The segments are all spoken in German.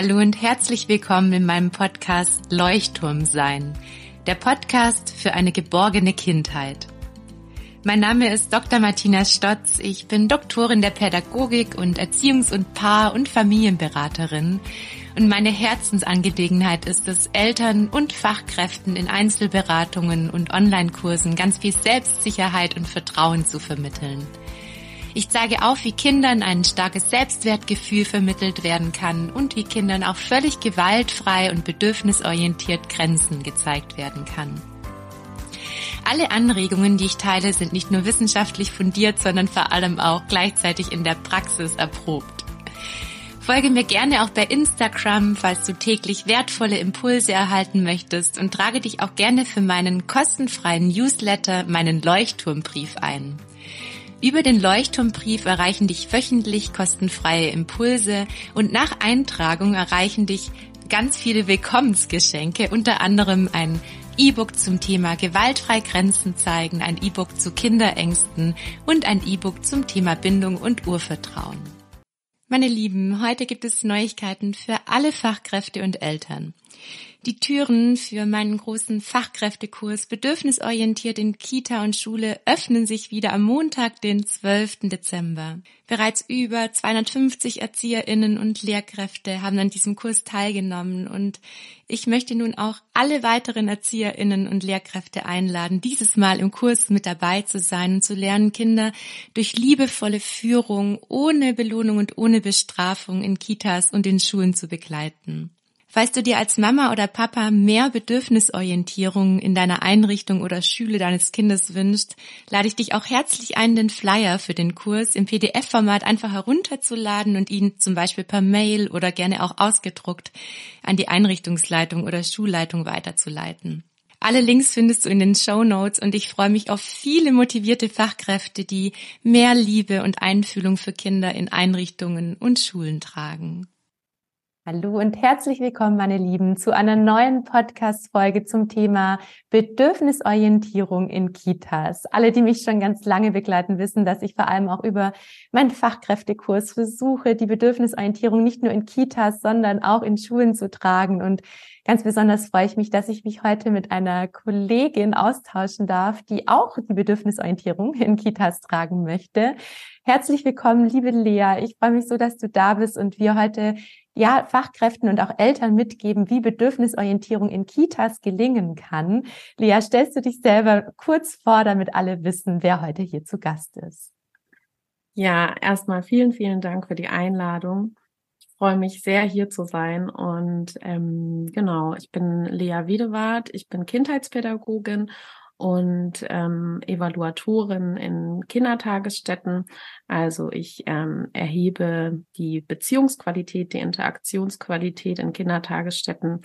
Hallo und herzlich willkommen in meinem Podcast Leuchtturm sein, der Podcast für eine geborgene Kindheit. Mein Name ist Dr. Martina Stotz. Ich bin Doktorin der Pädagogik und Erziehungs- und Paar- und Familienberaterin. Und meine Herzensangelegenheit ist es, Eltern und Fachkräften in Einzelberatungen und Online-Kursen ganz viel Selbstsicherheit und Vertrauen zu vermitteln. Ich zeige auf, wie Kindern ein starkes Selbstwertgefühl vermittelt werden kann und wie Kindern auch völlig gewaltfrei und bedürfnisorientiert Grenzen gezeigt werden kann. Alle Anregungen, die ich teile, sind nicht nur wissenschaftlich fundiert, sondern vor allem auch gleichzeitig in der Praxis erprobt. Folge mir gerne auch bei Instagram, falls du täglich wertvolle Impulse erhalten möchtest und trage dich auch gerne für meinen kostenfreien Newsletter, meinen Leuchtturmbrief ein. Über den Leuchtturmbrief erreichen dich wöchentlich kostenfreie Impulse und nach Eintragung erreichen dich ganz viele Willkommensgeschenke, unter anderem ein E-Book zum Thema gewaltfrei Grenzen zeigen, ein E-Book zu Kinderängsten und ein E-Book zum Thema Bindung und Urvertrauen. Meine Lieben, heute gibt es Neuigkeiten für alle Fachkräfte und Eltern. Die Türen für meinen großen Fachkräftekurs Bedürfnisorientiert in Kita und Schule öffnen sich wieder am Montag, den 12. Dezember. Bereits über 250 Erzieherinnen und Lehrkräfte haben an diesem Kurs teilgenommen und ich möchte nun auch alle weiteren Erzieherinnen und Lehrkräfte einladen, dieses Mal im Kurs mit dabei zu sein und zu lernen, Kinder durch liebevolle Führung ohne Belohnung und ohne Bestrafung in Kitas und in Schulen zu begleiten. Falls du dir als Mama oder Papa mehr Bedürfnisorientierung in deiner Einrichtung oder Schule deines Kindes wünschst, lade ich dich auch herzlich ein, den Flyer für den Kurs im PDF-Format einfach herunterzuladen und ihn zum Beispiel per Mail oder gerne auch ausgedruckt an die Einrichtungsleitung oder Schulleitung weiterzuleiten. Alle Links findest du in den Show Notes und ich freue mich auf viele motivierte Fachkräfte, die mehr Liebe und Einfühlung für Kinder in Einrichtungen und Schulen tragen. Hallo und herzlich willkommen, meine Lieben, zu einer neuen Podcast-Folge zum Thema Bedürfnisorientierung in Kitas. Alle, die mich schon ganz lange begleiten, wissen, dass ich vor allem auch über meinen Fachkräftekurs versuche, die Bedürfnisorientierung nicht nur in Kitas, sondern auch in Schulen zu tragen. Und ganz besonders freue ich mich, dass ich mich heute mit einer Kollegin austauschen darf, die auch die Bedürfnisorientierung in Kitas tragen möchte. Herzlich willkommen, liebe Lea. Ich freue mich so, dass du da bist und wir heute ja, Fachkräften und auch Eltern mitgeben, wie Bedürfnisorientierung in Kitas gelingen kann. Lea, stellst du dich selber kurz vor, damit alle wissen, wer heute hier zu Gast ist? Ja, erstmal vielen, vielen Dank für die Einladung. Ich freue mich sehr, hier zu sein. Und ähm, genau, ich bin Lea Wiedewart, ich bin Kindheitspädagogin und ähm, Evaluatorin in Kindertagesstätten. Also ich ähm, erhebe die Beziehungsqualität, die Interaktionsqualität in Kindertagesstätten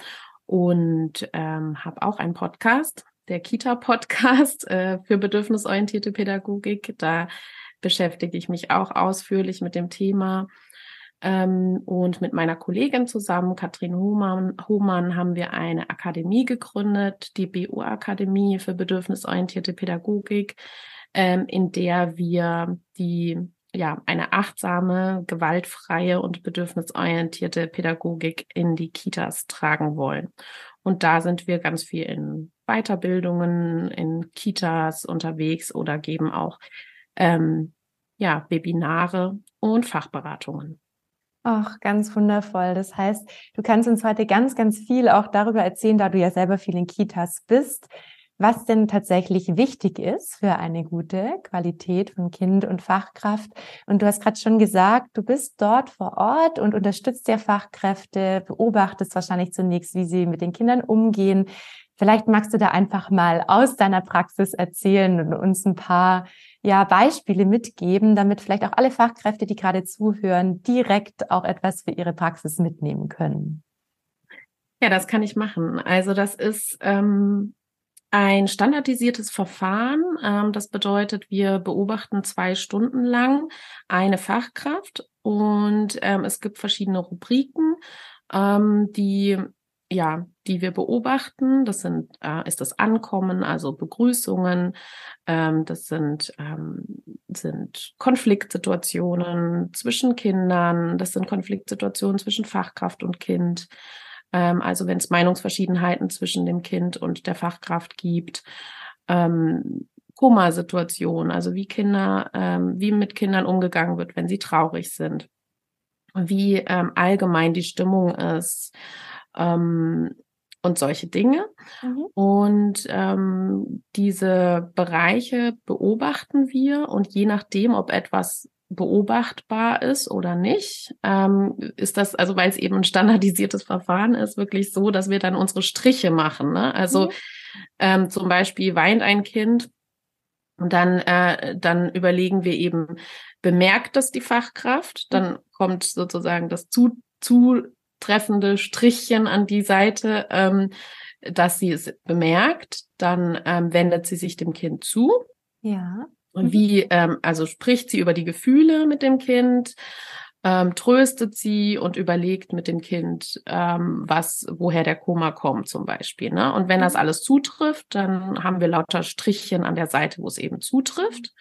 und ähm, habe auch einen Podcast, der Kita-Podcast äh, für bedürfnisorientierte Pädagogik. Da beschäftige ich mich auch ausführlich mit dem Thema und mit meiner Kollegin zusammen, Katrin Hohmann, Hohmann, haben wir eine Akademie gegründet, die BU-Akademie für bedürfnisorientierte Pädagogik, ähm, in der wir die ja, eine achtsame, gewaltfreie und bedürfnisorientierte Pädagogik in die Kitas tragen wollen. Und da sind wir ganz viel in Weiterbildungen, in Kitas unterwegs oder geben auch ähm, ja, Webinare und Fachberatungen. Ach, ganz wundervoll. Das heißt, du kannst uns heute ganz, ganz viel auch darüber erzählen, da du ja selber viel in Kitas bist, was denn tatsächlich wichtig ist für eine gute Qualität von Kind und Fachkraft. Und du hast gerade schon gesagt, du bist dort vor Ort und unterstützt ja Fachkräfte, beobachtest wahrscheinlich zunächst, wie sie mit den Kindern umgehen. Vielleicht magst du da einfach mal aus deiner Praxis erzählen und uns ein paar ja, Beispiele mitgeben, damit vielleicht auch alle Fachkräfte, die gerade zuhören, direkt auch etwas für ihre Praxis mitnehmen können? Ja, das kann ich machen. Also das ist ähm, ein standardisiertes Verfahren. Ähm, das bedeutet, wir beobachten zwei Stunden lang eine Fachkraft und ähm, es gibt verschiedene Rubriken, ähm, die ja, die wir beobachten. Das sind, äh, ist das Ankommen, also Begrüßungen. Ähm, das sind ähm, sind Konfliktsituationen zwischen Kindern, das sind Konfliktsituationen zwischen Fachkraft und Kind. Ähm, also wenn es Meinungsverschiedenheiten zwischen dem Kind und der Fachkraft gibt. Ähm, Koma-Situationen, also wie Kinder, ähm, wie mit Kindern umgegangen wird, wenn sie traurig sind, wie ähm, allgemein die Stimmung ist ähm, und solche Dinge. Mhm. Und ähm, diese Bereiche beobachten wir und je nachdem, ob etwas beobachtbar ist oder nicht, ähm, ist das, also weil es eben ein standardisiertes Verfahren ist, wirklich so, dass wir dann unsere Striche machen. Ne? Also mhm. ähm, zum Beispiel weint ein Kind und dann, äh, dann überlegen wir eben, bemerkt das die Fachkraft? Dann kommt sozusagen das zu, zutreffende Strichchen an die Seite, ähm, dass sie es bemerkt. Dann ähm, wendet sie sich dem Kind zu. Ja. Und wie, ähm, also spricht sie über die Gefühle mit dem Kind, ähm, tröstet sie und überlegt mit dem Kind, ähm, was, woher der Koma kommt zum Beispiel. Ne? Und wenn das mhm. alles zutrifft, dann haben wir lauter Strichchen an der Seite, wo es eben zutrifft.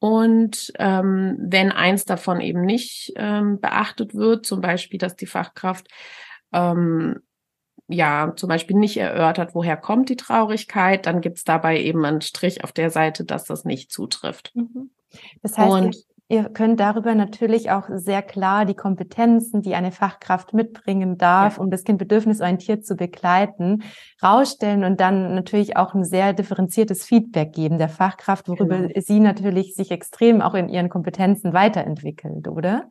Und ähm, wenn eins davon eben nicht ähm, beachtet wird, zum Beispiel, dass die Fachkraft ähm, ja zum Beispiel nicht erörtert, woher kommt die Traurigkeit, dann gibt's dabei eben einen Strich auf der Seite, dass das nicht zutrifft. Mhm. Das heißt, und, Ihr könnt darüber natürlich auch sehr klar die Kompetenzen, die eine Fachkraft mitbringen darf, ja. um das Kind bedürfnisorientiert zu begleiten, rausstellen und dann natürlich auch ein sehr differenziertes Feedback geben der Fachkraft, worüber genau. sie natürlich sich extrem auch in ihren Kompetenzen weiterentwickelt, oder?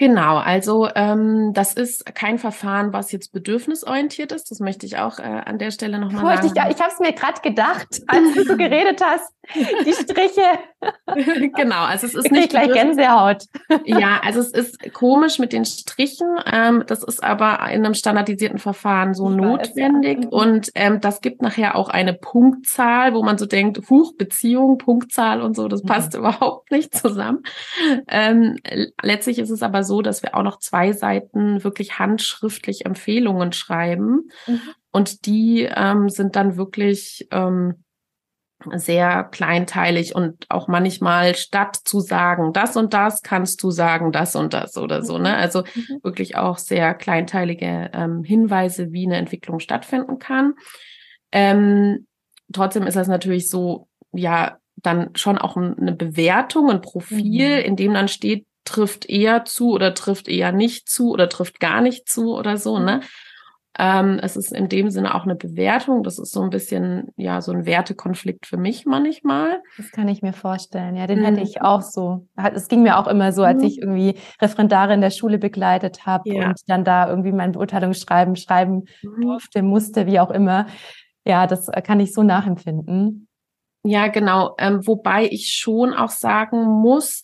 Genau, also ähm, das ist kein Verfahren, was jetzt bedürfnisorientiert ist. Das möchte ich auch äh, an der Stelle nochmal sagen. Ich, ich habe es mir gerade gedacht, als du geredet hast. Die Striche. genau, also es ist ich nicht gleich Gänsehaut. ja, also es ist komisch mit den Strichen. Ähm, das ist aber in einem standardisierten Verfahren so ich notwendig weiß, ja. und ähm, das gibt nachher auch eine Punktzahl, wo man so denkt, Huch, Beziehung, Punktzahl und so, das passt mhm. überhaupt nicht zusammen. Ähm, letztlich ist es aber so, so, dass wir auch noch zwei Seiten wirklich handschriftlich Empfehlungen schreiben. Mhm. Und die ähm, sind dann wirklich ähm, sehr kleinteilig und auch manchmal statt zu sagen, das und das kannst du sagen, das und das oder so. Ne? Mhm. Also mhm. wirklich auch sehr kleinteilige ähm, Hinweise, wie eine Entwicklung stattfinden kann. Ähm, trotzdem ist das natürlich so, ja, dann schon auch eine Bewertung, ein Profil, mhm. in dem dann steht, trifft eher zu oder trifft eher nicht zu oder trifft gar nicht zu oder so, ne? Mhm. Ähm, es ist in dem Sinne auch eine Bewertung. Das ist so ein bisschen, ja, so ein Wertekonflikt für mich manchmal. Das kann ich mir vorstellen. Ja, den mhm. hatte ich auch so. Es ging mir auch immer so, als mhm. ich irgendwie Referendare in der Schule begleitet habe ja. und dann da irgendwie mein Beurteilungsschreiben schreiben mhm. durfte, musste, wie auch immer. Ja, das kann ich so nachempfinden. Ja, genau. Ähm, wobei ich schon auch sagen muss,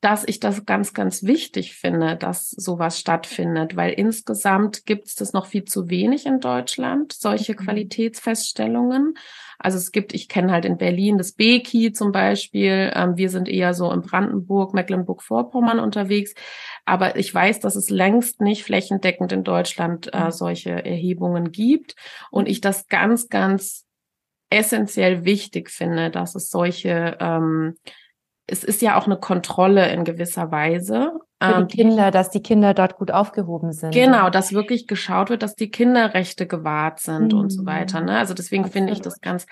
dass ich das ganz, ganz wichtig finde, dass sowas stattfindet, weil insgesamt gibt es das noch viel zu wenig in Deutschland, solche mhm. Qualitätsfeststellungen. Also es gibt, ich kenne halt in Berlin das BEKI zum Beispiel. Ähm, wir sind eher so in Brandenburg, Mecklenburg-Vorpommern unterwegs. Aber ich weiß, dass es längst nicht flächendeckend in Deutschland äh, mhm. solche Erhebungen gibt. Und ich das ganz, ganz essentiell wichtig finde, dass es solche ähm, es ist ja auch eine Kontrolle in gewisser Weise. Für die ähm, Kinder, dass die Kinder dort gut aufgehoben sind. Genau, dass wirklich geschaut wird, dass die Kinderrechte gewahrt sind mhm. und so weiter. Ne? Also deswegen finde ich das ganz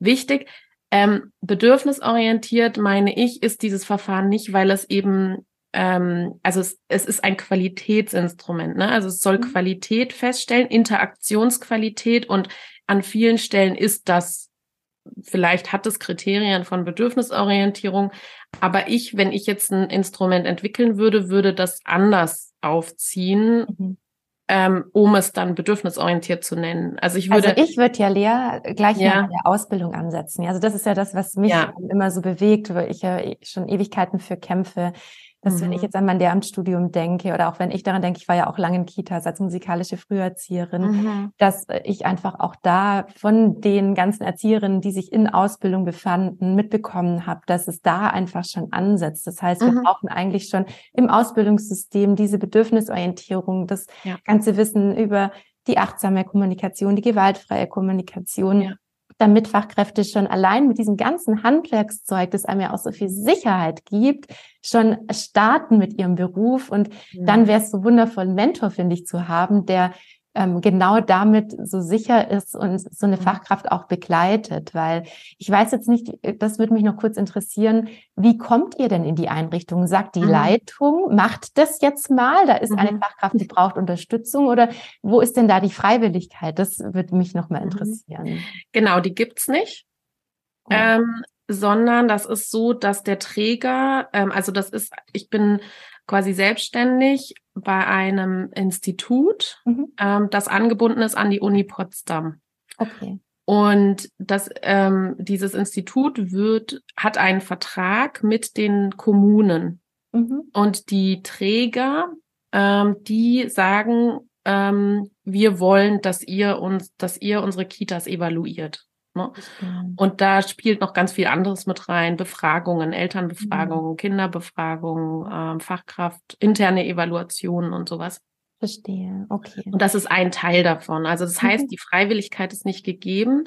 wichtig. Ähm, bedürfnisorientiert meine ich, ist dieses Verfahren nicht, weil es eben, ähm, also es, es ist ein Qualitätsinstrument. Ne? Also es soll mhm. Qualität feststellen, Interaktionsqualität und an vielen Stellen ist das vielleicht hat es Kriterien von Bedürfnisorientierung, aber ich, wenn ich jetzt ein Instrument entwickeln würde, würde das anders aufziehen. Mhm. Ähm, um es dann bedürfnisorientiert zu nennen. Also ich würde. Also ich würde ja Lea gleich ja. in der Ausbildung ansetzen. Also das ist ja das, was mich ja. immer so bewegt, weil ich ja schon Ewigkeiten für kämpfe, dass mhm. wenn ich mhm. jetzt an mein Lehramtsstudium denke oder auch wenn ich daran denke, ich war ja auch lange in Kitas als musikalische Früherzieherin, mhm. dass ich einfach auch da von den ganzen Erzieherinnen, die sich in Ausbildung befanden, mitbekommen habe, dass es da einfach schon ansetzt. Das heißt, wir mhm. brauchen eigentlich schon im Ausbildungssystem diese Bedürfnisorientierung, das ja. ganze Wissen über die achtsame Kommunikation, die gewaltfreie Kommunikation. Ja damit Fachkräfte schon allein mit diesem ganzen Handwerkszeug, das einem ja auch so viel Sicherheit gibt, schon starten mit ihrem Beruf. Und ja. dann wäre es so wundervoll, einen Mentor, finde ich, zu haben, der ähm, genau damit so sicher ist und so eine mhm. Fachkraft auch begleitet. Weil ich weiß jetzt nicht, das würde mich noch kurz interessieren, wie kommt ihr denn in die Einrichtung? Sagt die mhm. Leitung, macht das jetzt mal, da ist mhm. eine Fachkraft, die braucht Unterstützung oder wo ist denn da die Freiwilligkeit? Das würde mich noch mal mhm. interessieren. Genau, die gibt's nicht. Oh. Ähm, sondern das ist so, dass der Träger, ähm, also das ist, ich bin quasi selbstständig bei einem Institut, mhm. ähm, das angebunden ist an die Uni Potsdam. Okay. Und das, ähm, dieses Institut wird, hat einen Vertrag mit den Kommunen. Mhm. Und die Träger, ähm, die sagen, ähm, wir wollen, dass ihr uns, dass ihr unsere Kitas evaluiert. Ne? Und da spielt noch ganz viel anderes mit rein. Befragungen, Elternbefragungen, mhm. Kinderbefragungen, ähm, Fachkraft, interne Evaluationen und sowas. Verstehe, okay. Und das ist ein Teil davon. Also das heißt, mhm. die Freiwilligkeit ist nicht gegeben.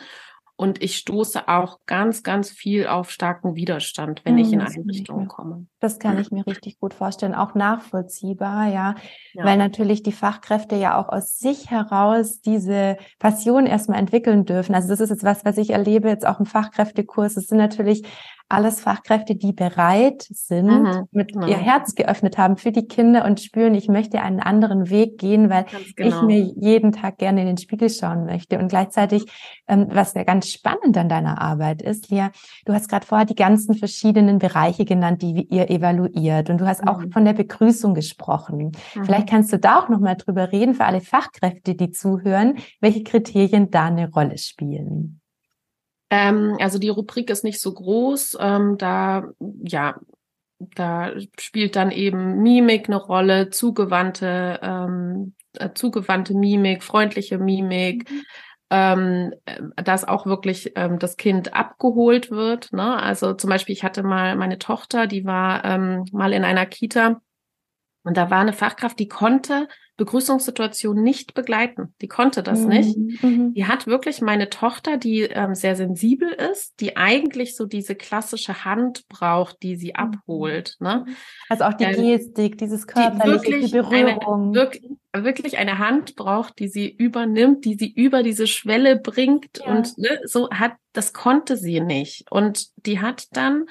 Und ich stoße auch ganz, ganz viel auf starken Widerstand, wenn hm, ich in Einrichtungen komme. Das kann ich mir richtig gut vorstellen, auch nachvollziehbar, ja, ja, weil natürlich die Fachkräfte ja auch aus sich heraus diese Passion erstmal entwickeln dürfen. Also das ist jetzt was, was ich erlebe jetzt auch im Fachkräftekurs. Es sind natürlich alles Fachkräfte, die bereit sind, mhm, mit genau. ihr Herz geöffnet haben für die Kinder und spüren, ich möchte einen anderen Weg gehen, weil genau. ich mir jeden Tag gerne in den Spiegel schauen möchte. Und gleichzeitig, ähm, was ja ganz spannend an deiner Arbeit ist, Lea, du hast gerade vorher die ganzen verschiedenen Bereiche genannt, die ihr evaluiert. Und du hast mhm. auch von der Begrüßung gesprochen. Mhm. Vielleicht kannst du da auch nochmal drüber reden, für alle Fachkräfte, die zuhören, welche Kriterien da eine Rolle spielen. Ähm, also die Rubrik ist nicht so groß. Ähm, da, ja, da spielt dann eben Mimik eine Rolle, zugewandte, ähm, äh, zugewandte Mimik, freundliche Mimik. Mhm. Ähm, dass auch wirklich ähm, das Kind abgeholt wird. Ne? Also zum Beispiel, ich hatte mal meine Tochter, die war ähm, mal in einer Kita und da war eine Fachkraft, die konnte Begrüßungssituation nicht begleiten. Die konnte das mhm. nicht. Mhm. Die hat wirklich meine Tochter, die ähm, sehr sensibel ist, die eigentlich so diese klassische Hand braucht, die sie mhm. abholt. Ne? Also auch die ähm, Gestik, dieses körperliche, die, die Berührung. Eine, wirklich, wirklich eine Hand braucht, die sie übernimmt, die sie über diese Schwelle bringt ja. und ne, so hat, das konnte sie nicht. Und die hat dann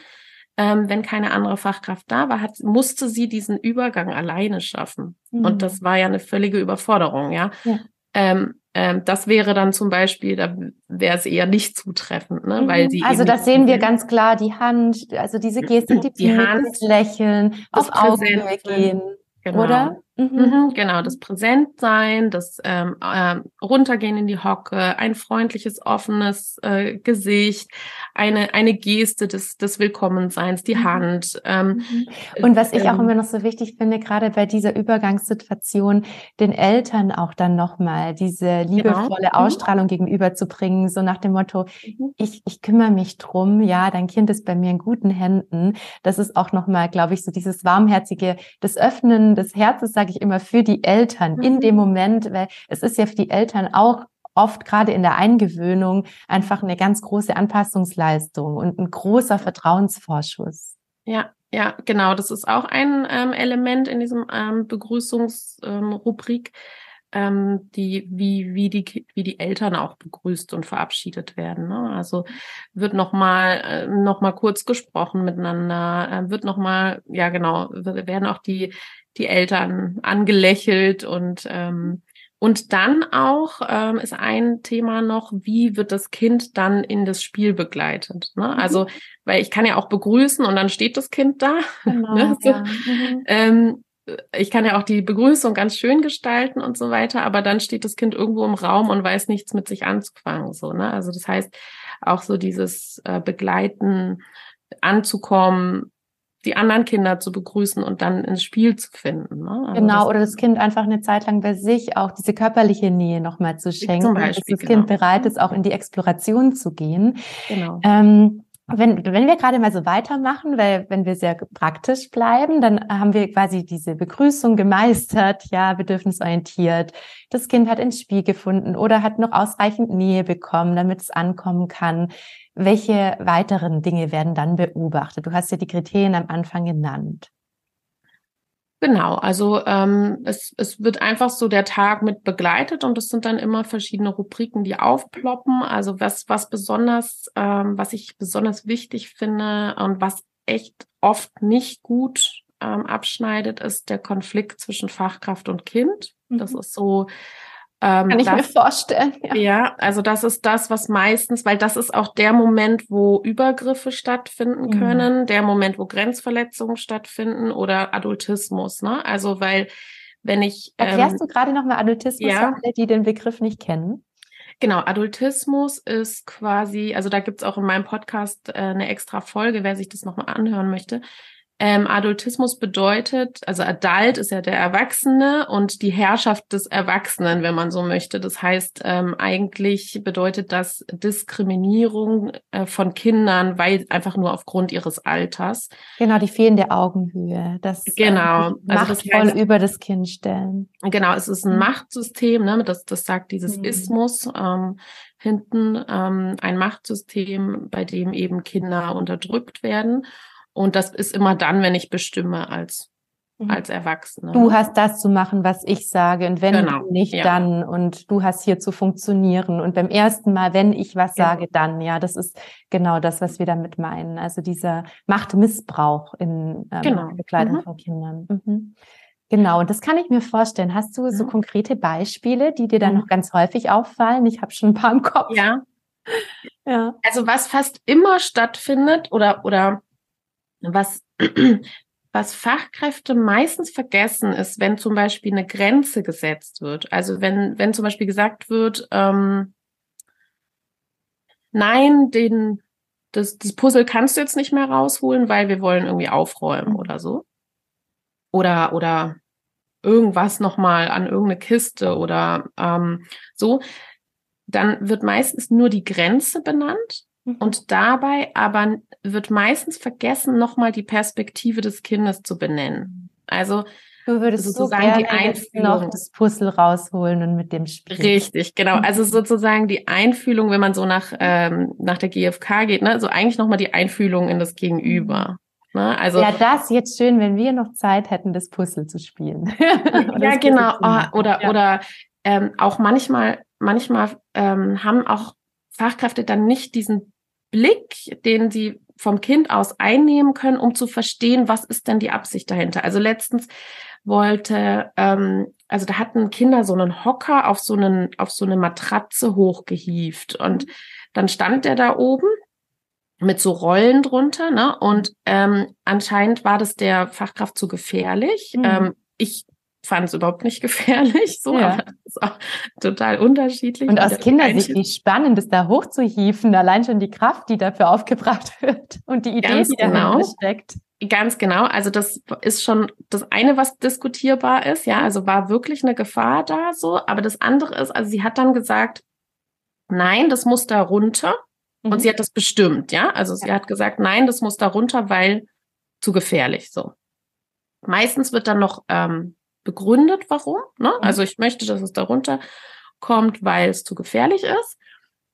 ähm, wenn keine andere Fachkraft da war, hat, musste sie diesen Übergang alleine schaffen. Mhm. Und das war ja eine völlige Überforderung, ja. ja. Ähm, ähm, das wäre dann zum Beispiel, da wäre es eher nicht zutreffend, ne? Mhm. weil sie also das sehen wir ganz klar, die Hand, also diese Gestik, die, die Hand, Lächeln, auf Augenhöhe gehen, genau. oder? Mhm. mhm. Genau, das Präsentsein, das ähm, äh, Runtergehen in die Hocke, ein freundliches, offenes äh, Gesicht, eine, eine Geste des, des Willkommenseins, die mhm. Hand. Ähm, mhm. Und was ich auch ähm, immer noch so wichtig finde, gerade bei dieser Übergangssituation, den Eltern auch dann nochmal diese liebevolle genau. Ausstrahlung gegenüberzubringen, so nach dem Motto, ich, ich kümmere mich drum, ja, dein Kind ist bei mir in guten Händen. Das ist auch nochmal, glaube ich, so dieses warmherzige, das Öffnen des Herzens, sage ich immer, für die Eltern mhm. in dem Moment, weil es ist ja für die Eltern auch oft gerade in der Eingewöhnung einfach eine ganz große Anpassungsleistung und ein großer Vertrauensvorschuss. Ja, ja, genau. Das ist auch ein ähm, Element in diesem ähm, Begrüßungsrubrik, ähm, die wie wie die wie die Eltern auch begrüßt und verabschiedet werden. Ne? Also wird noch mal äh, noch mal kurz gesprochen miteinander, äh, wird noch mal ja genau werden auch die die Eltern angelächelt und ähm, und dann auch ähm, ist ein Thema noch, wie wird das Kind dann in das Spiel begleitet? Ne? Mhm. Also, weil ich kann ja auch begrüßen und dann steht das Kind da. Genau, ne? so. ja. mhm. ähm, ich kann ja auch die Begrüßung ganz schön gestalten und so weiter, aber dann steht das Kind irgendwo im Raum und weiß nichts mit sich anzufangen. So, ne? Also das heißt, auch so dieses äh, Begleiten, anzukommen, die anderen Kinder zu begrüßen und dann ins Spiel zu finden. Ne? Also genau, das oder das Kind einfach eine Zeit lang bei sich auch diese körperliche Nähe nochmal zu schenken, Beispiel, dass das genau. Kind bereit ist, auch in die Exploration zu gehen. Genau. Ähm, wenn, wenn wir gerade mal so weitermachen, weil wenn wir sehr praktisch bleiben, dann haben wir quasi diese Begrüßung gemeistert, ja, bedürfnisorientiert. Das Kind hat ein Spiel gefunden oder hat noch ausreichend Nähe bekommen, damit es ankommen kann. Welche weiteren Dinge werden dann beobachtet? Du hast ja die Kriterien am Anfang genannt. Genau, also ähm, es, es wird einfach so der Tag mit begleitet und es sind dann immer verschiedene Rubriken, die aufploppen. Also was, was besonders, ähm, was ich besonders wichtig finde und was echt oft nicht gut ähm, abschneidet, ist der Konflikt zwischen Fachkraft und Kind. Das mhm. ist so ähm, Kann ich das, mir vorstellen. Ja. ja. also das ist das, was meistens, weil das ist auch der Moment, wo Übergriffe stattfinden mhm. können, der Moment, wo Grenzverletzungen stattfinden oder Adultismus. Ne? Also weil wenn ich erklärst ähm, du gerade noch mal Adultismus ja. alle, die den Begriff nicht kennen? Genau, Adultismus ist quasi, also da gibt's auch in meinem Podcast äh, eine extra Folge, wer sich das nochmal anhören möchte. Ähm, Adultismus bedeutet, also Adult ist ja der Erwachsene und die Herrschaft des Erwachsenen, wenn man so möchte. Das heißt, ähm, eigentlich bedeutet das Diskriminierung äh, von Kindern, weil einfach nur aufgrund ihres Alters. Genau, die fehlende Augenhöhe. Das genau, ähm, also das heißt, über das Kind stellen. Genau, es ist ein mhm. Machtsystem, ne? das, das sagt dieses mhm. Ismus. Ähm, hinten ähm, ein Machtsystem, bei dem eben Kinder unterdrückt werden. Und das ist immer dann, wenn ich bestimme als mhm. als Erwachsene. Du hast das zu machen, was ich sage und wenn genau, nicht, ja. dann und du hast hier zu funktionieren und beim ersten Mal, wenn ich was genau. sage, dann, ja, das ist genau das, was wir damit meinen. Also dieser Machtmissbrauch in ähm, genau. Begleitung mhm. von Kindern. Mhm. Genau, und das kann ich mir vorstellen. Hast du so konkrete Beispiele, die dir dann mhm. noch ganz häufig auffallen? Ich habe schon ein paar im Kopf. Ja. ja. Also was fast immer stattfindet oder oder was, was Fachkräfte meistens vergessen ist, wenn zum Beispiel eine Grenze gesetzt wird. Also wenn, wenn zum Beispiel gesagt wird, ähm, nein, den, das, das Puzzle kannst du jetzt nicht mehr rausholen, weil wir wollen irgendwie aufräumen oder so. Oder, oder irgendwas nochmal an irgendeine Kiste oder ähm, so, dann wird meistens nur die Grenze benannt. Und dabei aber wird meistens vergessen, nochmal die Perspektive des Kindes zu benennen. Also Du würdest sozusagen so die Einfühlung noch das Puzzle rausholen und mit dem Spiel. Richtig, genau. Mhm. Also sozusagen die Einfühlung, wenn man so nach ähm, nach der GfK geht, ne, so eigentlich nochmal die Einfühlung in das Gegenüber. Ne? Also ja, das jetzt schön, wenn wir noch Zeit hätten, das Puzzle zu spielen. ja, genau. Oh, oder ja. oder ähm, auch manchmal manchmal ähm, haben auch Fachkräfte dann nicht diesen Blick, den sie vom Kind aus einnehmen können, um zu verstehen, was ist denn die Absicht dahinter. Also letztens wollte, ähm, also da hatten Kinder so einen Hocker auf so einen, auf so eine Matratze hochgehieft und dann stand der da oben mit so Rollen drunter, ne? Und ähm, anscheinend war das der Fachkraft zu gefährlich. Mhm. Ähm, ich fand es überhaupt nicht gefährlich, so, ja. aber das ist auch total unterschiedlich. Und aus Kindersicht, wie spannend ist da hochzuhieven, allein schon die Kraft, die dafür aufgebracht wird und die Idee, Ganz die genau. dahinter steckt. Ganz genau. Also das ist schon das eine, was diskutierbar ist. Ja, also war wirklich eine Gefahr da so. Aber das andere ist, also sie hat dann gesagt, nein, das muss da runter. Mhm. Und sie hat das bestimmt. Ja, also sie hat gesagt, nein, das muss da runter, weil zu gefährlich so. Meistens wird dann noch ähm, begründet, warum. Ne? Mhm. Also ich möchte, dass es darunter kommt, weil es zu gefährlich ist.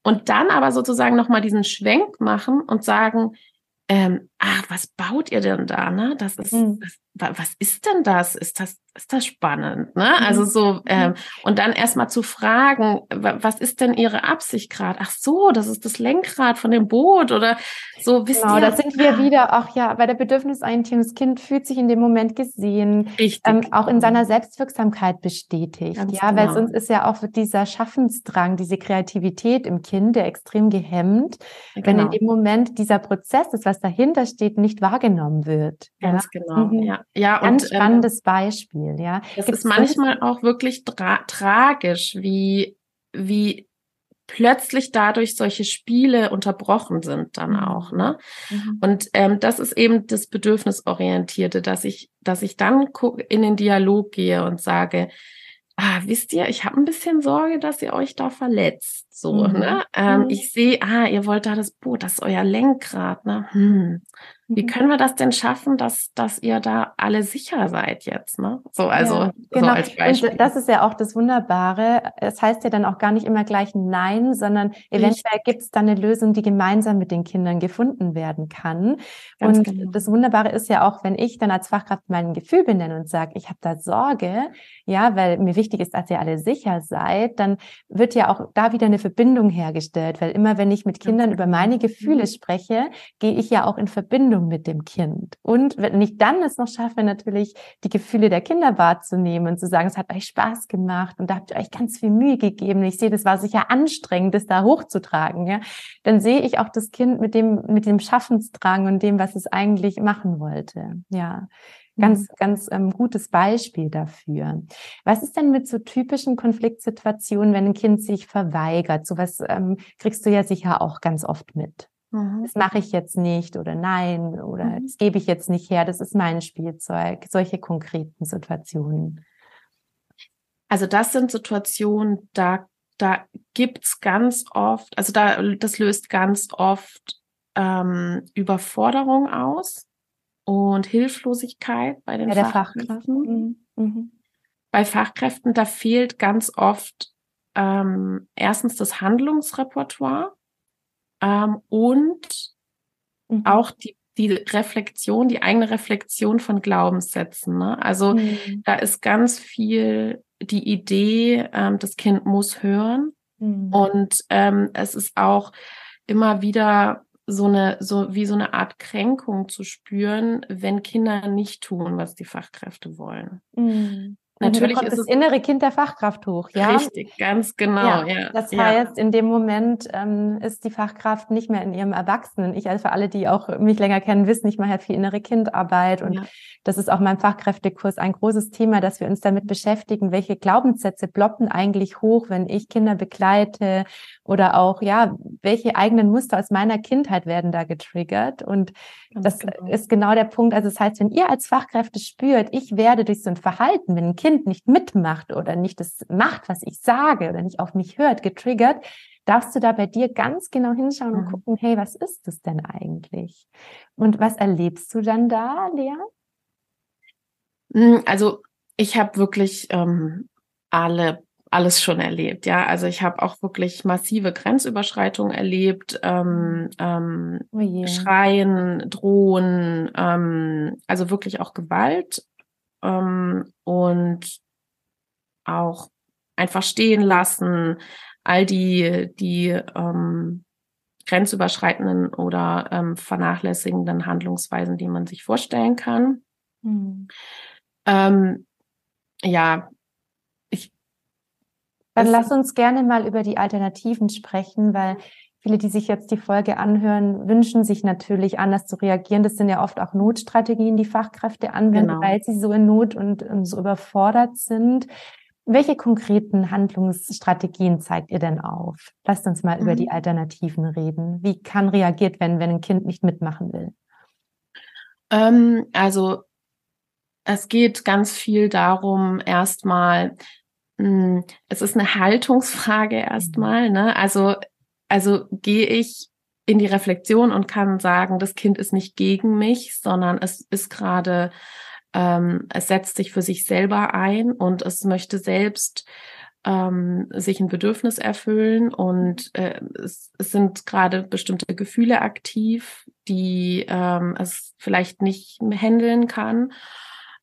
Und dann aber sozusagen nochmal diesen Schwenk machen und sagen, ähm, ach, was baut ihr denn da? Ne? Das ist, mhm. das, was ist denn das? Ist das ist das spannend, ne? Mhm. Also so ähm, und dann erstmal zu fragen, was ist denn Ihre Absicht gerade? Ach so, das ist das Lenkrad von dem Boot oder so. Wisst genau, ihr? da sind wir wieder auch ja bei der Bedürfnisorientierung. Das Kind fühlt sich in dem Moment gesehen, ähm, auch in seiner Selbstwirksamkeit bestätigt. Ganz ja, genau. weil sonst ist ja auch dieser Schaffensdrang, diese Kreativität im Kind, der extrem gehemmt, genau. wenn in dem Moment dieser Prozess, das was dahinter steht, nicht wahrgenommen wird. Ganz ja? genau. Mhm. Ja, ja ganz und, ähm, spannendes ähm, Beispiel. Beispiel, ja. Es ist manchmal auch wirklich tra tragisch, wie, wie plötzlich dadurch solche Spiele unterbrochen sind dann mhm. auch, ne? Mhm. Und ähm, das ist eben das Bedürfnisorientierte, dass ich, dass ich dann in den Dialog gehe und sage, ah, wisst ihr, ich habe ein bisschen Sorge, dass ihr euch da verletzt. So, mhm. ne? Ähm, mhm. Ich sehe, ah, ihr wollt da das Boot, das ist euer Lenkrad, ne? Hm. Wie mhm. können wir das denn schaffen, dass, dass ihr da alle sicher seid jetzt, ne? So, also, ja, genau. so als Beispiel. Und das ist ja auch das Wunderbare. Es heißt ja dann auch gar nicht immer gleich Nein, sondern eventuell gibt es dann eine Lösung, die gemeinsam mit den Kindern gefunden werden kann. Ganz und genau. das Wunderbare ist ja auch, wenn ich dann als Fachkraft mein Gefühl benenne und sage, ich habe da Sorge, ja, weil mir wichtig ist, dass ihr alle sicher seid, dann wird ja auch da wieder eine Verbindung hergestellt, weil immer wenn ich mit Kindern über genau. meine Gefühle mhm. spreche, gehe ich ja auch in Verbindung mit dem Kind. Und wenn ich dann es noch schaffe, natürlich die Gefühle der Kinder wahrzunehmen und zu sagen, es hat euch Spaß gemacht und da habt ihr euch ganz viel Mühe gegeben. Ich sehe, das war sicher anstrengend, das da hochzutragen, ja, dann sehe ich auch das Kind mit dem, mit dem Schaffensdrang und dem, was es eigentlich machen wollte. Ja. Ganz, mhm. ganz ähm, gutes Beispiel dafür. Was ist denn mit so typischen Konfliktsituationen, wenn ein Kind sich verweigert? Sowas ähm, kriegst du ja sicher auch ganz oft mit. Mhm. Das mache ich jetzt nicht oder nein oder mhm. das gebe ich jetzt nicht her, das ist mein Spielzeug. Solche konkreten Situationen. Also das sind Situationen, da, da gibt's ganz oft, also da, das löst ganz oft ähm, Überforderung aus und Hilflosigkeit bei den bei Fachkräften. Mhm. mhm. Bei Fachkräften, da fehlt ganz oft ähm, erstens das Handlungsrepertoire ähm, und mhm. auch die, die Reflexion, die eigene Reflexion von Glaubenssätzen. Ne? Also mhm. da ist ganz viel die Idee, ähm, das Kind muss hören. Mhm. Und ähm, es ist auch immer wieder so eine, so wie so eine Art Kränkung zu spüren, wenn Kinder nicht tun, was die Fachkräfte wollen. Mhm. Natürlich kommt ist das innere Kind der Fachkraft hoch, ja. Richtig, ganz genau. Ja, ja. Das heißt, in dem Moment ähm, ist die Fachkraft nicht mehr in ihrem Erwachsenen. Ich, also für alle, die auch mich länger kennen, wissen, ich mache ja viel innere Kindarbeit und ja. das ist auch mein Fachkräftekurs ein großes Thema, dass wir uns damit beschäftigen, welche Glaubenssätze ploppen eigentlich hoch, wenn ich Kinder begleite oder auch, ja, welche eigenen Muster aus meiner Kindheit werden da getriggert und Ganz das genau. ist genau der Punkt. Also das heißt, wenn ihr als Fachkräfte spürt, ich werde durch so ein Verhalten, wenn ein Kind nicht mitmacht oder nicht das macht, was ich sage oder nicht auf mich hört, getriggert, darfst du da bei dir ganz genau hinschauen mhm. und gucken, hey, was ist das denn eigentlich? Und was erlebst du dann da, Lea? Hm, also ich habe wirklich ähm, alle alles schon erlebt. Ja, also ich habe auch wirklich massive Grenzüberschreitungen erlebt, ähm, ähm, oh yeah. Schreien, Drohen, ähm, also wirklich auch Gewalt ähm, und auch einfach stehen lassen, all die die ähm, grenzüberschreitenden oder ähm, vernachlässigenden Handlungsweisen, die man sich vorstellen kann. Mhm. Ähm, ja, dann lass uns gerne mal über die Alternativen sprechen, weil viele, die sich jetzt die Folge anhören, wünschen sich natürlich anders zu reagieren. Das sind ja oft auch Notstrategien, die Fachkräfte anwenden, genau. weil sie so in Not und, und so überfordert sind. Welche konkreten Handlungsstrategien zeigt ihr denn auf? Lasst uns mal mhm. über die Alternativen reden. Wie kann reagiert werden, wenn ein Kind nicht mitmachen will? Ähm, also es geht ganz viel darum, erstmal hm, es ist eine Haltungsfrage erstmal, mhm. ne? Also, also gehe ich in die Reflexion und kann sagen, das Kind ist nicht gegen mich, sondern es ist gerade, ähm, es setzt sich für sich selber ein und es möchte selbst ähm, sich ein Bedürfnis erfüllen und äh, es, es sind gerade bestimmte Gefühle aktiv, die ähm, es vielleicht nicht handeln kann.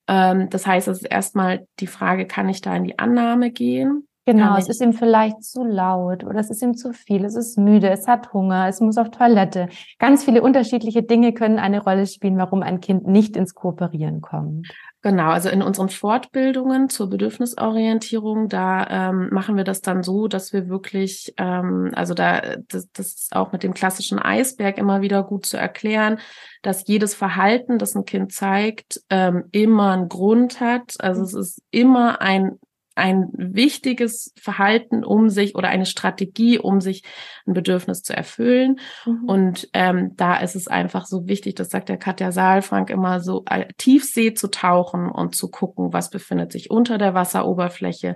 Ähm, das heißt, es ist erstmal die Frage, kann ich da in die Annahme gehen? Genau, es ist ihm vielleicht zu laut oder es ist ihm zu viel, es ist müde, es hat Hunger, es muss auf Toilette. Ganz viele unterschiedliche Dinge können eine Rolle spielen, warum ein Kind nicht ins Kooperieren kommt. Genau, also in unseren Fortbildungen zur Bedürfnisorientierung, da ähm, machen wir das dann so, dass wir wirklich, ähm, also da, das, das ist auch mit dem klassischen Eisberg immer wieder gut zu erklären, dass jedes Verhalten, das ein Kind zeigt, ähm, immer einen Grund hat. Also es ist immer ein ein wichtiges Verhalten, um sich oder eine Strategie, um sich ein Bedürfnis zu erfüllen. Mhm. Und ähm, da ist es einfach so wichtig, das sagt der Katja Saalfrank immer so, äh, Tiefsee zu tauchen und zu gucken, was befindet sich unter der Wasseroberfläche.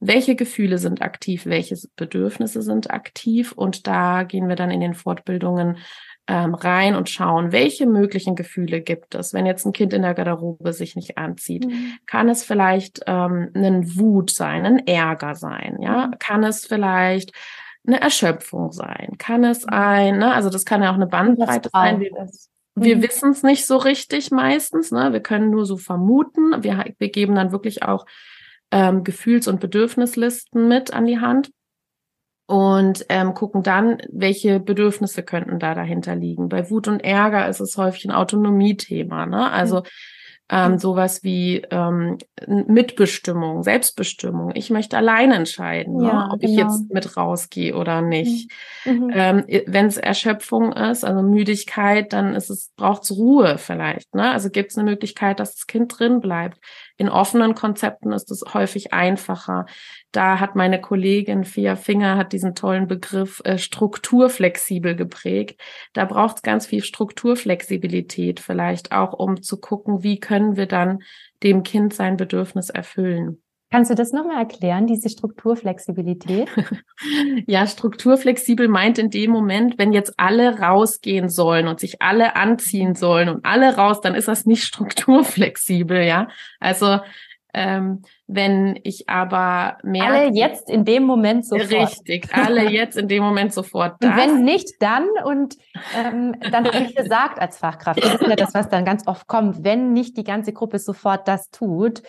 Welche Gefühle sind aktiv, welche Bedürfnisse sind aktiv? Und da gehen wir dann in den Fortbildungen ähm, rein und schauen, welche möglichen Gefühle gibt es. Wenn jetzt ein Kind in der Garderobe sich nicht anzieht, mhm. kann es vielleicht ähm, ein Wut sein, ein Ärger sein, ja, mhm. kann es vielleicht eine Erschöpfung sein, kann es mhm. ein, ne, also das kann ja auch eine Bandbreite sein. Wir, wir mhm. wissen es nicht so richtig meistens, ne? Wir können nur so vermuten. Wir, wir geben dann wirklich auch ähm, Gefühls- und Bedürfnislisten mit an die Hand und ähm, gucken dann, welche Bedürfnisse könnten da dahinter liegen. Bei Wut und Ärger ist es häufig ein Autonomiethema, ne? Also ähm, sowas wie ähm, Mitbestimmung, Selbstbestimmung. Ich möchte allein entscheiden, ne, ja, ne, ob genau. ich jetzt mit rausgehe oder nicht. Mhm. mhm. Ähm, Wenn es Erschöpfung ist, also Müdigkeit, dann ist es braucht es Ruhe vielleicht. Ne? Also gibt es eine Möglichkeit, dass das Kind drin bleibt. In offenen Konzepten ist es häufig einfacher. Da hat meine Kollegin Fia Finger hat diesen tollen Begriff äh, strukturflexibel geprägt. Da braucht es ganz viel Strukturflexibilität vielleicht auch, um zu gucken, wie können wir dann dem Kind sein Bedürfnis erfüllen. Kannst du das nochmal erklären, diese Strukturflexibilität? ja, strukturflexibel meint in dem Moment, wenn jetzt alle rausgehen sollen und sich alle anziehen sollen und alle raus, dann ist das nicht strukturflexibel, ja. Also ähm, wenn ich aber mehr. Alle jetzt in dem Moment sofort. Richtig, alle jetzt in dem Moment sofort. Das. Und wenn nicht, dann und ähm, dann habe ich gesagt als Fachkraft, das ist ja das, was dann ganz oft kommt, wenn nicht die ganze Gruppe sofort das tut,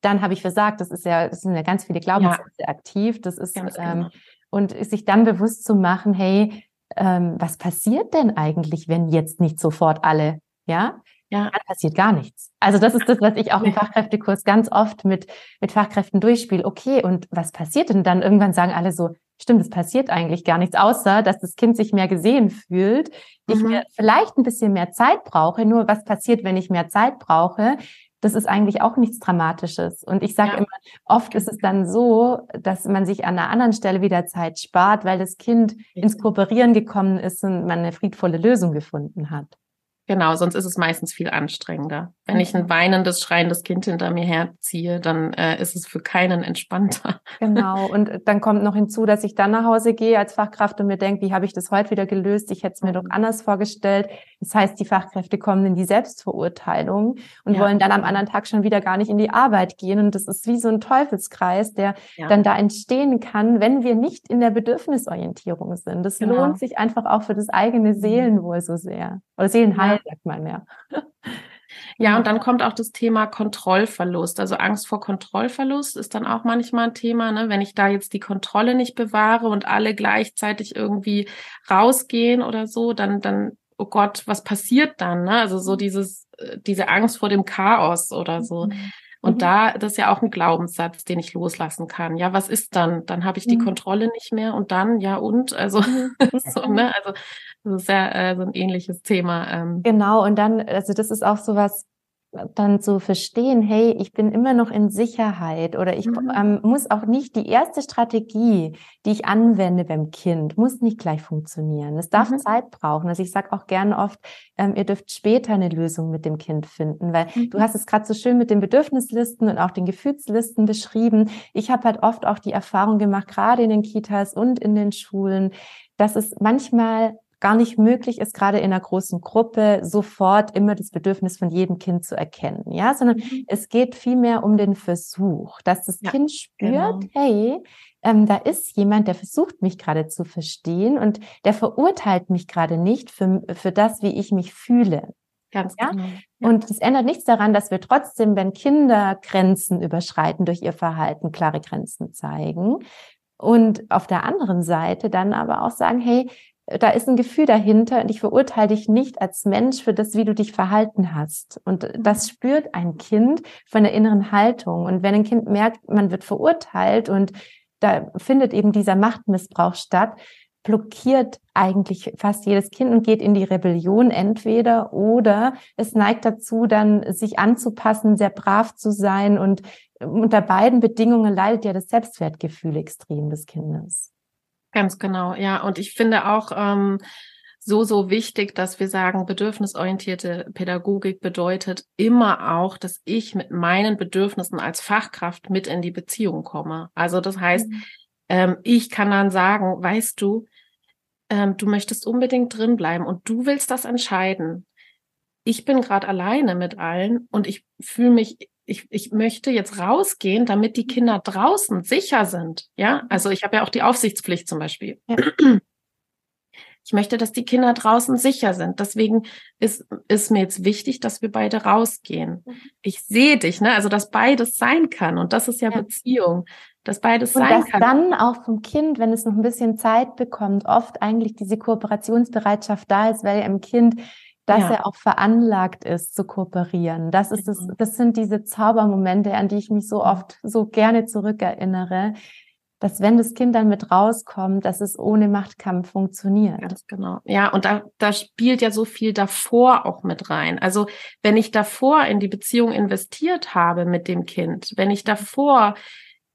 dann habe ich versagt. Das ist ja, das sind ja ganz viele Glaubenssätze ja. aktiv. Das ist ähm, genau. und sich dann bewusst zu machen, hey, ähm, was passiert denn eigentlich, wenn jetzt nicht sofort alle, ja? Ja. Dann passiert gar nichts. Also das ist das, was ich auch im Fachkräftekurs ganz oft mit, mit Fachkräften durchspiele. Okay, und was passiert denn dann? Irgendwann sagen alle so, stimmt, es passiert eigentlich gar nichts, außer dass das Kind sich mehr gesehen fühlt. Ich mhm. mir vielleicht ein bisschen mehr Zeit brauche. Nur was passiert, wenn ich mehr Zeit brauche? das ist eigentlich auch nichts Dramatisches. Und ich sage ja. immer, oft ist es dann so, dass man sich an einer anderen Stelle wieder Zeit spart, weil das Kind ins Kooperieren gekommen ist und man eine friedvolle Lösung gefunden hat. Genau, sonst ist es meistens viel anstrengender. Wenn ich ein weinendes, schreiendes Kind hinter mir herziehe, dann äh, ist es für keinen entspannter. Genau, und dann kommt noch hinzu, dass ich dann nach Hause gehe als Fachkraft und mir denke, wie habe ich das heute wieder gelöst? Ich hätte es mir doch mhm. anders vorgestellt. Das heißt, die Fachkräfte kommen in die Selbstverurteilung und ja. wollen dann am anderen Tag schon wieder gar nicht in die Arbeit gehen. Und das ist wie so ein Teufelskreis, der ja. dann da entstehen kann, wenn wir nicht in der Bedürfnisorientierung sind. Das genau. lohnt sich einfach auch für das eigene mhm. Seelenwohl so sehr. Oder Seelenheil, ja. sagt man mehr. Ja, und dann kommt auch das Thema Kontrollverlust. Also Angst vor Kontrollverlust ist dann auch manchmal ein Thema, ne? wenn ich da jetzt die Kontrolle nicht bewahre und alle gleichzeitig irgendwie rausgehen oder so, dann, dann, oh Gott, was passiert dann? Ne? Also so mhm. dieses, äh, diese Angst vor dem Chaos oder so. Mhm. Und mhm. da, das ist ja auch ein Glaubenssatz, den ich loslassen kann. Ja, was ist dann? Dann habe ich die mhm. Kontrolle nicht mehr und dann, ja und? Also, mhm. so, ne? Also das ist ja äh, so ein ähnliches Thema. Ähm. Genau, und dann, also das ist auch so was, dann zu verstehen, hey, ich bin immer noch in Sicherheit oder ich mhm. ähm, muss auch nicht die erste Strategie, die ich anwende beim Kind, muss nicht gleich funktionieren. Es darf mhm. Zeit brauchen. Also ich sage auch gerne oft, ähm, ihr dürft später eine Lösung mit dem Kind finden, weil mhm. du hast es gerade so schön mit den Bedürfnislisten und auch den Gefühlslisten beschrieben. Ich habe halt oft auch die Erfahrung gemacht, gerade in den Kitas und in den Schulen, dass es manchmal gar nicht möglich ist, gerade in einer großen Gruppe sofort immer das Bedürfnis von jedem Kind zu erkennen, ja, sondern mhm. es geht vielmehr um den Versuch, dass das ja, Kind spürt, genau. hey, ähm, da ist jemand, der versucht mich gerade zu verstehen und der verurteilt mich gerade nicht für, für das, wie ich mich fühle. Ganz ja? genau. Ja. Und es ändert nichts daran, dass wir trotzdem, wenn Kinder Grenzen überschreiten durch ihr Verhalten, klare Grenzen zeigen. Und auf der anderen Seite dann aber auch sagen, hey, da ist ein Gefühl dahinter und ich verurteile dich nicht als Mensch für das, wie du dich verhalten hast. Und das spürt ein Kind von der inneren Haltung. Und wenn ein Kind merkt, man wird verurteilt und da findet eben dieser Machtmissbrauch statt, blockiert eigentlich fast jedes Kind und geht in die Rebellion entweder oder es neigt dazu, dann sich anzupassen, sehr brav zu sein und unter beiden Bedingungen leidet ja das Selbstwertgefühl extrem des Kindes. Ganz genau, ja. Und ich finde auch ähm, so, so wichtig, dass wir sagen, bedürfnisorientierte Pädagogik bedeutet immer auch, dass ich mit meinen Bedürfnissen als Fachkraft mit in die Beziehung komme. Also das heißt, mhm. ähm, ich kann dann sagen, weißt du, ähm, du möchtest unbedingt drin bleiben und du willst das entscheiden. Ich bin gerade alleine mit allen und ich fühle mich ich, ich möchte jetzt rausgehen, damit die Kinder draußen sicher sind. Ja, also ich habe ja auch die Aufsichtspflicht zum Beispiel. Ja. Ich möchte, dass die Kinder draußen sicher sind. Deswegen ist, ist mir jetzt wichtig, dass wir beide rausgehen. Mhm. Ich sehe dich, ne? Also, dass beides sein kann. Und das ist ja, ja. Beziehung. Dass beides und sein dass kann. dann auch vom Kind, wenn es noch ein bisschen Zeit bekommt, oft eigentlich diese Kooperationsbereitschaft da ist, weil im Kind dass ja. er auch veranlagt ist zu kooperieren. Das ist das, mhm. das sind diese Zaubermomente, an die ich mich so oft so gerne zurückerinnere, dass wenn das Kind dann mit rauskommt, dass es ohne Machtkampf funktioniert. Ganz genau. Ja, und da, da spielt ja so viel davor auch mit rein. Also wenn ich davor in die Beziehung investiert habe mit dem Kind, wenn ich davor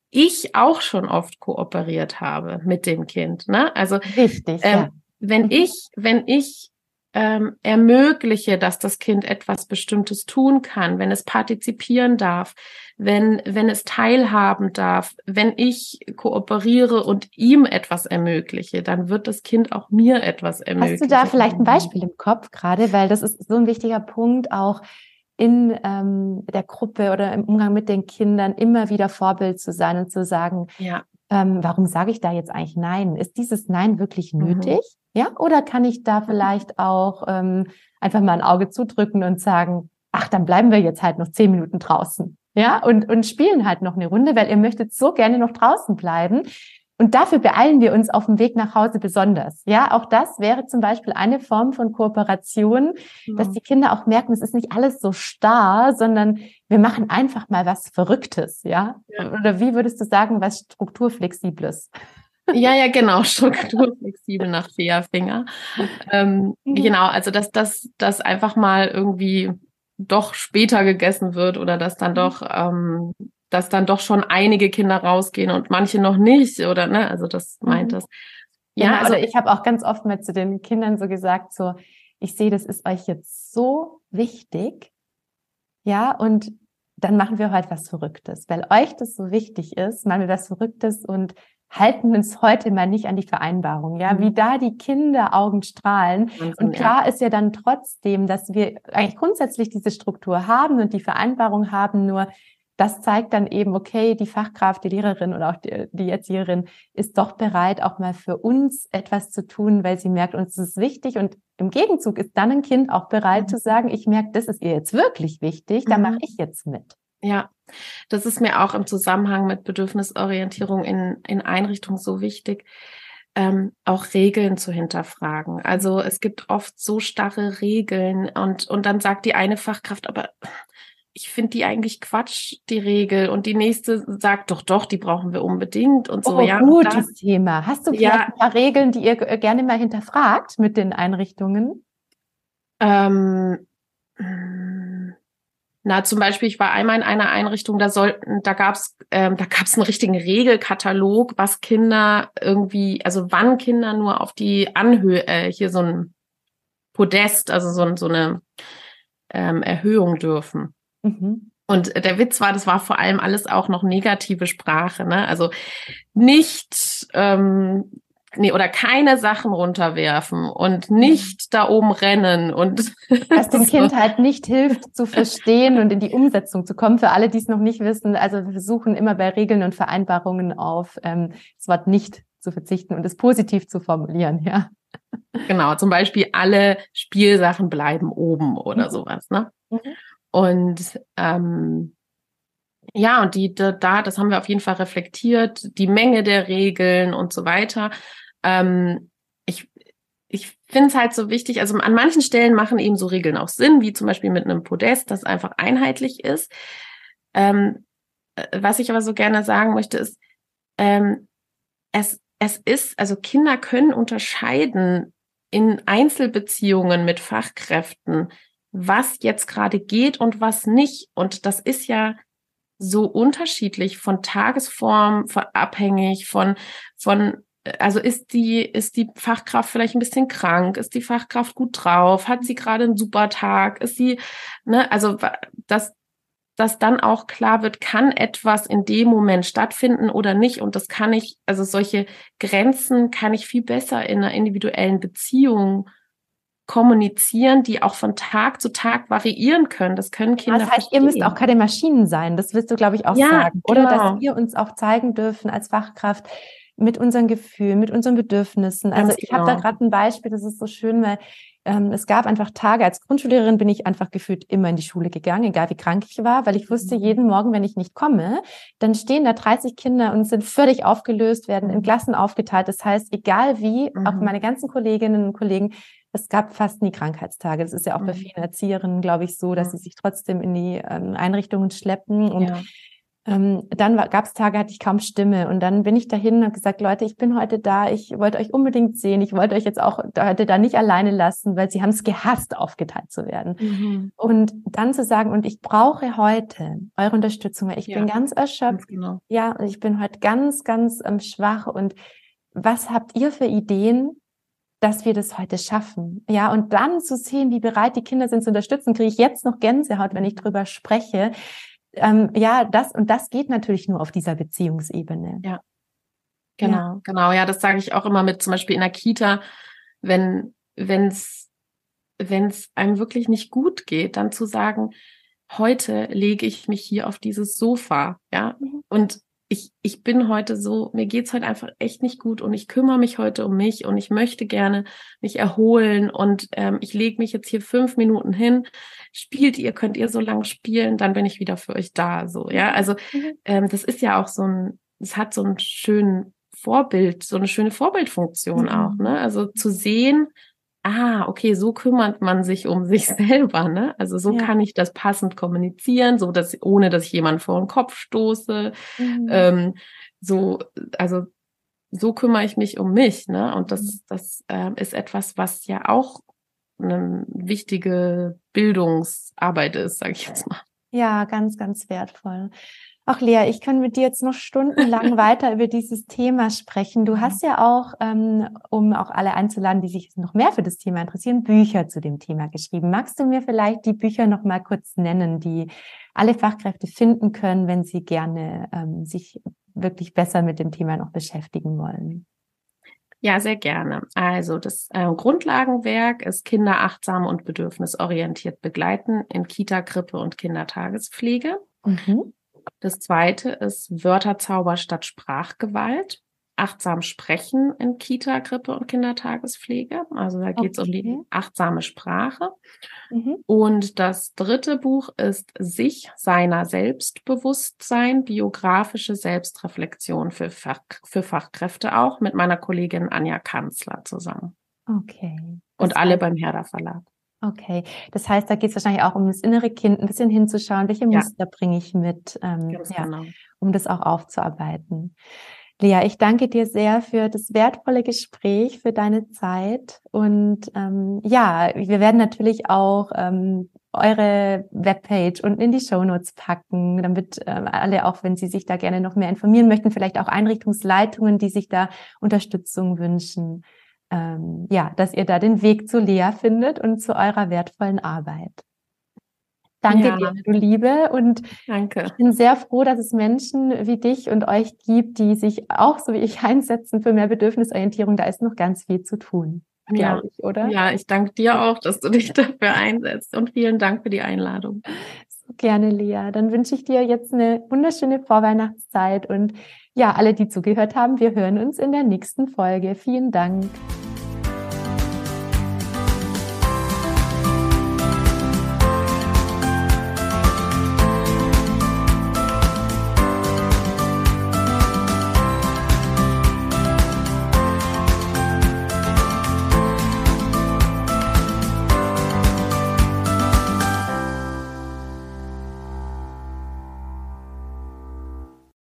ich auch schon oft kooperiert habe mit dem Kind, ne? Also richtig. Ähm, ja. Wenn mhm. ich, wenn ich ähm, ermögliche, dass das Kind etwas Bestimmtes tun kann, wenn es partizipieren darf, wenn, wenn es teilhaben darf, wenn ich kooperiere und ihm etwas ermögliche, dann wird das Kind auch mir etwas ermöglichen. Hast du da vielleicht ein Beispiel im Kopf gerade, weil das ist so ein wichtiger Punkt auch in ähm, der Gruppe oder im Umgang mit den Kindern immer wieder Vorbild zu sein und zu sagen, ja. ähm, warum sage ich da jetzt eigentlich Nein? Ist dieses Nein wirklich mhm. nötig? Mhm. Ja, oder kann ich da vielleicht auch ähm, einfach mal ein Auge zudrücken und sagen, ach, dann bleiben wir jetzt halt noch zehn Minuten draußen. Ja, und, und spielen halt noch eine Runde, weil ihr möchtet so gerne noch draußen bleiben. Und dafür beeilen wir uns auf dem Weg nach Hause besonders. Ja, auch das wäre zum Beispiel eine Form von Kooperation, ja. dass die Kinder auch merken, es ist nicht alles so starr, sondern wir machen einfach mal was Verrücktes. Ja, ja. oder wie würdest du sagen, was strukturflexibles? Ja, ja, genau, strukturflexibel nach Finger. Ähm, mhm. Genau, also dass das dass einfach mal irgendwie doch später gegessen wird oder dass dann mhm. doch ähm, dass dann doch schon einige Kinder rausgehen und manche noch nicht oder ne, also das meint mhm. das. Ja, ja also ich habe auch ganz oft mit zu den Kindern so gesagt, so ich sehe, das ist euch jetzt so wichtig, ja, und dann machen wir halt was Verrücktes, weil euch das so wichtig ist, machen wir was Verrücktes und halten uns heute mal nicht an die Vereinbarung, ja, mhm. wie da die Kinderaugen strahlen. Wahnsinn, und klar ja. ist ja dann trotzdem, dass wir eigentlich grundsätzlich diese Struktur haben und die Vereinbarung haben, nur das zeigt dann eben, okay, die Fachkraft, die Lehrerin oder auch die, die Erzieherin ist doch bereit, auch mal für uns etwas zu tun, weil sie merkt, uns ist wichtig. Und im Gegenzug ist dann ein Kind auch bereit mhm. zu sagen, ich merke, das ist ihr jetzt wirklich wichtig, da mhm. mache ich jetzt mit. Ja, das ist mir auch im Zusammenhang mit Bedürfnisorientierung in, in Einrichtungen so wichtig, ähm, auch Regeln zu hinterfragen. Also es gibt oft so starre Regeln und, und dann sagt die eine Fachkraft, aber ich finde die eigentlich Quatsch, die Regel. Und die nächste sagt doch, doch, die brauchen wir unbedingt und so. Oh, ja, gutes Thema. Hast du vielleicht ja, ein paar Regeln, die ihr gerne mal hinterfragt mit den Einrichtungen? Ähm, na, zum Beispiel, ich war einmal in einer Einrichtung, da sollten, da gab's, ähm, da gab's einen richtigen Regelkatalog, was Kinder irgendwie, also wann Kinder nur auf die Anhöhe, äh, hier so ein Podest, also so, so eine ähm, Erhöhung dürfen. Mhm. Und der Witz war, das war vor allem alles auch noch negative Sprache, ne? Also nicht ähm, nee, oder keine Sachen runterwerfen und nicht da oben rennen und was dem Kind halt nicht hilft zu verstehen und in die Umsetzung zu kommen. Für alle, die es noch nicht wissen, also wir versuchen immer bei Regeln und Vereinbarungen auf ähm, das Wort nicht zu verzichten und es positiv zu formulieren, ja. Genau, zum Beispiel alle Spielsachen bleiben oben oder mhm. sowas, ne? Mhm. Und ähm, ja, und die da, das haben wir auf jeden Fall reflektiert, die Menge der Regeln und so weiter. Ähm, ich ich finde es halt so wichtig, also an manchen Stellen machen eben so Regeln auch Sinn, wie zum Beispiel mit einem Podest, das einfach einheitlich ist. Ähm, äh, was ich aber so gerne sagen möchte, ist, ähm, es, es ist, also Kinder können unterscheiden in Einzelbeziehungen mit Fachkräften, was jetzt gerade geht und was nicht. Und das ist ja so unterschiedlich von Tagesform, von abhängig, von, von, also ist die, ist die Fachkraft vielleicht ein bisschen krank? Ist die Fachkraft gut drauf? Hat sie gerade einen super Tag? Ist sie, ne, also, das, dass dann auch klar wird, kann etwas in dem Moment stattfinden oder nicht. Und das kann ich, also solche Grenzen kann ich viel besser in einer individuellen Beziehung kommunizieren, die auch von Tag zu Tag variieren können. Das können Kinder. Das heißt, verstehen. ihr müsst auch keine Maschinen sein. Das willst du, glaube ich, auch ja, sagen. Oder genau. dass wir uns auch zeigen dürfen als Fachkraft mit unseren Gefühlen, mit unseren Bedürfnissen. Also Ganz ich genau. habe da gerade ein Beispiel, das ist so schön, weil ähm, es gab einfach Tage, als Grundschullehrerin bin ich einfach gefühlt immer in die Schule gegangen, egal wie krank ich war, weil ich wusste, mhm. jeden Morgen, wenn ich nicht komme, dann stehen da 30 Kinder und sind völlig aufgelöst, werden in mhm. Klassen aufgeteilt. Das heißt, egal wie, mhm. auch meine ganzen Kolleginnen und Kollegen, es gab fast nie Krankheitstage. Das ist ja auch bei vielen Erzieherinnen, glaube ich, so, dass sie sich trotzdem in die ähm, Einrichtungen schleppen und ja. Ähm, dann gab es Tage, hatte ich kaum Stimme und dann bin ich dahin und habe gesagt, Leute, ich bin heute da, ich wollte euch unbedingt sehen, ich wollte euch jetzt auch heute da nicht alleine lassen, weil sie haben es gehasst, aufgeteilt zu werden. Mhm. Und dann zu sagen, und ich brauche heute eure Unterstützung, weil ich ja. bin ganz erschöpft. Ganz genau. Ja, ich bin heute ganz, ganz ähm, schwach und was habt ihr für Ideen, dass wir das heute schaffen. Ja, und dann zu sehen, wie bereit die Kinder sind zu unterstützen, kriege ich jetzt noch Gänsehaut, wenn ich drüber spreche, ähm, ja, das und das geht natürlich nur auf dieser Beziehungsebene. Ja. Genau, ja. genau. Ja, das sage ich auch immer mit zum Beispiel in der Kita, wenn wenn's wenn's einem wirklich nicht gut geht, dann zu sagen, heute lege ich mich hier auf dieses Sofa, ja, mhm. und ich, ich bin heute so, mir geht's heute einfach echt nicht gut und ich kümmere mich heute um mich und ich möchte gerne mich erholen und ähm, ich lege mich jetzt hier fünf Minuten hin. Spielt ihr, könnt ihr so lange spielen, dann bin ich wieder für euch da. So, ja. Also mhm. ähm, das ist ja auch so ein, es hat so einen schönen Vorbild, so eine schöne Vorbildfunktion mhm. auch, ne? Also zu sehen, ah, okay, so kümmert man sich um sich selber, ne? Also so ja. kann ich das passend kommunizieren, so dass ohne dass ich jemanden vor den Kopf stoße. Mhm. Ähm, so, also so kümmere ich mich um mich, ne? Und das, mhm. das äh, ist etwas, was ja auch eine wichtige Bildungsarbeit ist, sage ich jetzt mal. Ja, ganz, ganz wertvoll. Ach Lea, ich kann mit dir jetzt noch stundenlang weiter über dieses Thema sprechen. Du hast ja auch, ähm, um auch alle einzuladen, die sich noch mehr für das Thema interessieren, Bücher zu dem Thema geschrieben. Magst du mir vielleicht die Bücher noch mal kurz nennen, die alle Fachkräfte finden können, wenn sie gerne ähm, sich wirklich besser mit dem Thema noch beschäftigen wollen? Ja, sehr gerne. Also das äh, Grundlagenwerk ist Kinder achtsam und bedürfnisorientiert begleiten in Kita, Krippe und Kindertagespflege. Mhm. Das zweite ist Wörterzauber statt Sprachgewalt. Achtsam sprechen in Kita, Krippe und Kindertagespflege. Also da geht es okay. um die achtsame Sprache. Mhm. Und das dritte Buch ist Sich seiner Selbstbewusstsein, biografische Selbstreflexion für, Fach, für Fachkräfte auch mit meiner Kollegin Anja Kanzler zusammen. Okay. Und alle beim Herder Verlag. Okay, das heißt, da geht es wahrscheinlich auch um das innere Kind, ein bisschen hinzuschauen, welche ja. Muster bringe ich mit, ähm, ja, genau. um das auch aufzuarbeiten. Lea, ich danke dir sehr für das wertvolle Gespräch, für deine Zeit. Und ähm, ja, wir werden natürlich auch ähm, eure Webpage unten in die Show Notes packen, damit ähm, alle, auch wenn sie sich da gerne noch mehr informieren möchten, vielleicht auch Einrichtungsleitungen, die sich da Unterstützung wünschen, ähm, ja, dass ihr da den Weg zu Lea findet und zu eurer wertvollen Arbeit. Danke ja. dir, du Liebe. Und Danke. ich bin sehr froh, dass es Menschen wie dich und euch gibt, die sich auch so wie ich einsetzen für mehr Bedürfnisorientierung. Da ist noch ganz viel zu tun. Ja, ich, oder? Ja, ich danke dir auch, dass du dich dafür einsetzt und vielen Dank für die Einladung. So gerne, Lea. Dann wünsche ich dir jetzt eine wunderschöne Vorweihnachtszeit und ja, alle, die zugehört haben, wir hören uns in der nächsten Folge. Vielen Dank.